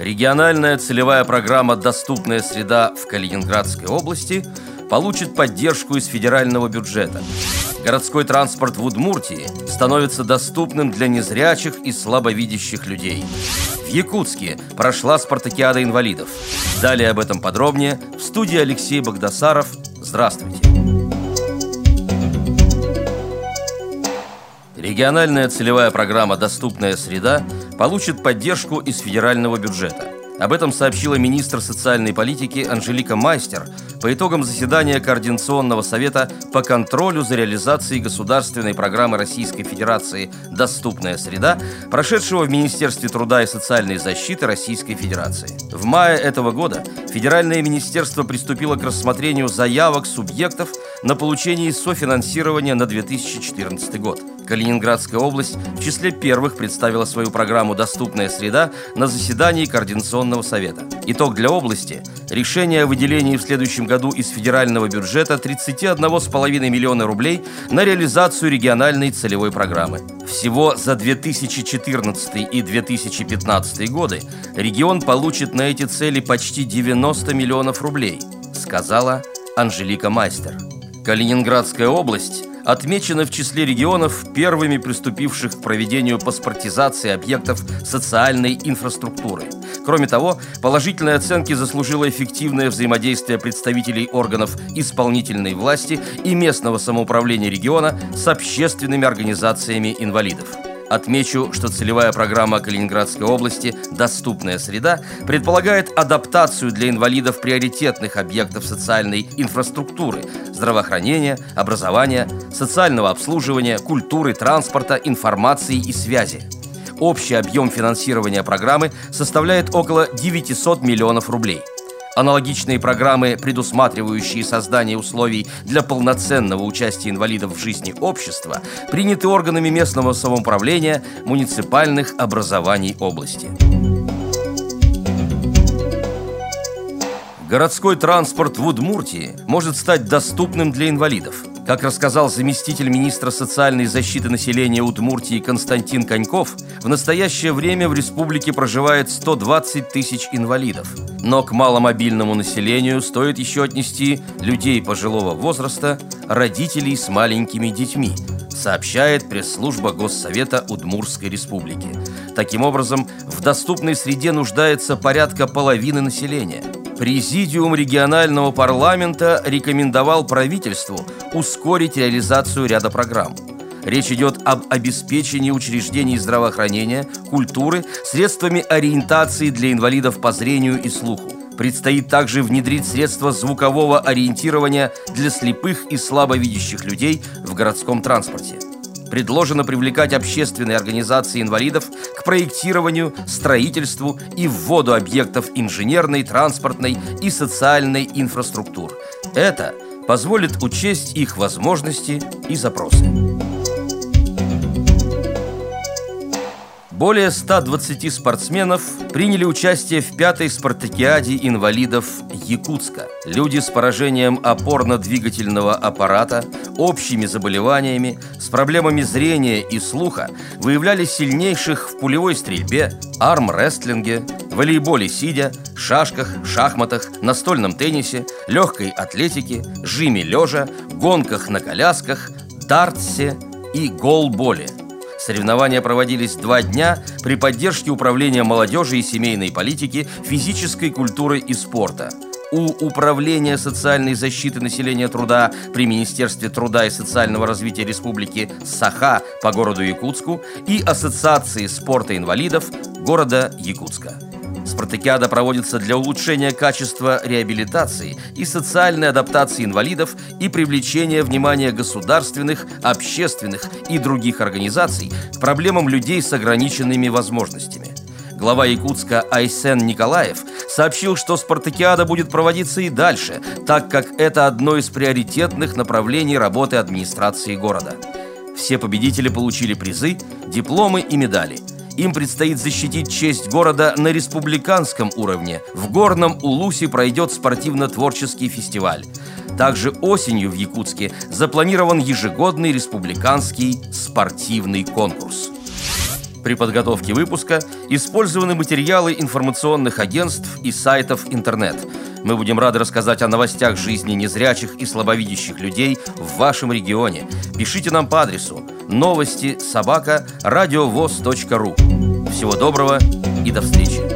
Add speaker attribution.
Speaker 1: Региональная целевая программа «Доступная среда» в Калининградской области получит поддержку из федерального бюджета. Городской транспорт в Удмуртии становится доступным для незрячих и слабовидящих людей. В Якутске прошла спартакиада инвалидов. Далее об этом подробнее в студии Алексей Богдасаров. Здравствуйте. Региональная целевая программа «Доступная среда» получит поддержку из федерального бюджета. Об этом сообщила министр социальной политики Анжелика Майстер по итогам заседания Координационного совета по контролю за реализацией государственной программы Российской Федерации «Доступная среда», прошедшего в Министерстве труда и социальной защиты Российской Федерации. В мае этого года Федеральное министерство приступило к рассмотрению заявок субъектов на получение софинансирования на 2014 год. Калининградская область в числе первых представила свою программу «Доступная среда» на заседании Координационного совета. Итог для области – решение о выделении в следующем году из федерального бюджета 31,5 миллиона рублей на реализацию региональной целевой программы. Всего за 2014 и 2015 годы регион получит на эти цели почти 90 миллионов рублей, сказала Анжелика Майстер. Калининградская область отмечены в числе регионов, первыми приступивших к проведению паспортизации объектов социальной инфраструктуры. Кроме того, положительные оценки заслужило эффективное взаимодействие представителей органов исполнительной власти и местного самоуправления региона с общественными организациями инвалидов. Отмечу, что целевая программа Калининградской области «Доступная среда» предполагает адаптацию для инвалидов приоритетных объектов социальной инфраструктуры – здравоохранения, образования, социального обслуживания, культуры, транспорта, информации и связи. Общий объем финансирования программы составляет около 900 миллионов рублей – Аналогичные программы, предусматривающие создание условий для полноценного участия инвалидов в жизни общества, приняты органами местного самоуправления муниципальных образований области. Городской транспорт в Удмуртии может стать доступным для инвалидов – как рассказал заместитель министра социальной защиты населения Удмуртии Константин Коньков, в настоящее время в республике проживает 120 тысяч инвалидов. Но к маломобильному населению стоит еще отнести людей пожилого возраста, родителей с маленькими детьми, сообщает пресс-служба Госсовета Удмурской республики. Таким образом, в доступной среде нуждается порядка половины населения – Президиум регионального парламента рекомендовал правительству ускорить реализацию ряда программ. Речь идет об обеспечении учреждений здравоохранения, культуры, средствами ориентации для инвалидов по зрению и слуху. Предстоит также внедрить средства звукового ориентирования для слепых и слабовидящих людей в городском транспорте – предложено привлекать общественные организации инвалидов к проектированию, строительству и вводу объектов инженерной, транспортной и социальной инфраструктур. Это позволит учесть их возможности и запросы. Более 120 спортсменов приняли участие в пятой спартакиаде инвалидов Якутска. Люди с поражением опорно-двигательного аппарата, общими заболеваниями, с проблемами зрения и слуха выявляли сильнейших в пулевой стрельбе, армрестлинге, волейболе сидя, шашках, шахматах, настольном теннисе, легкой атлетике, жиме лежа, гонках на колясках, дартсе и голболе – Соревнования проводились два дня при поддержке Управления молодежи и семейной политики, физической культуры и спорта. У Управления социальной защиты населения труда при Министерстве труда и социального развития Республики Саха по городу Якутску и Ассоциации спорта инвалидов города Якутска. Спартакиада проводится для улучшения качества реабилитации и социальной адаптации инвалидов и привлечения внимания государственных, общественных и других организаций к проблемам людей с ограниченными возможностями. Глава Якутска Айсен Николаев сообщил, что спартакиада будет проводиться и дальше, так как это одно из приоритетных направлений работы администрации города. Все победители получили призы, дипломы и медали – им предстоит защитить честь города на республиканском уровне. В Горном Улусе пройдет спортивно-творческий фестиваль. Также осенью в Якутске запланирован ежегодный республиканский спортивный конкурс. При подготовке выпуска использованы материалы информационных агентств и сайтов интернет. Мы будем рады рассказать о новостях жизни незрячих и слабовидящих людей в вашем регионе. Пишите нам по адресу новости собака ру. Всего доброго и до встречи!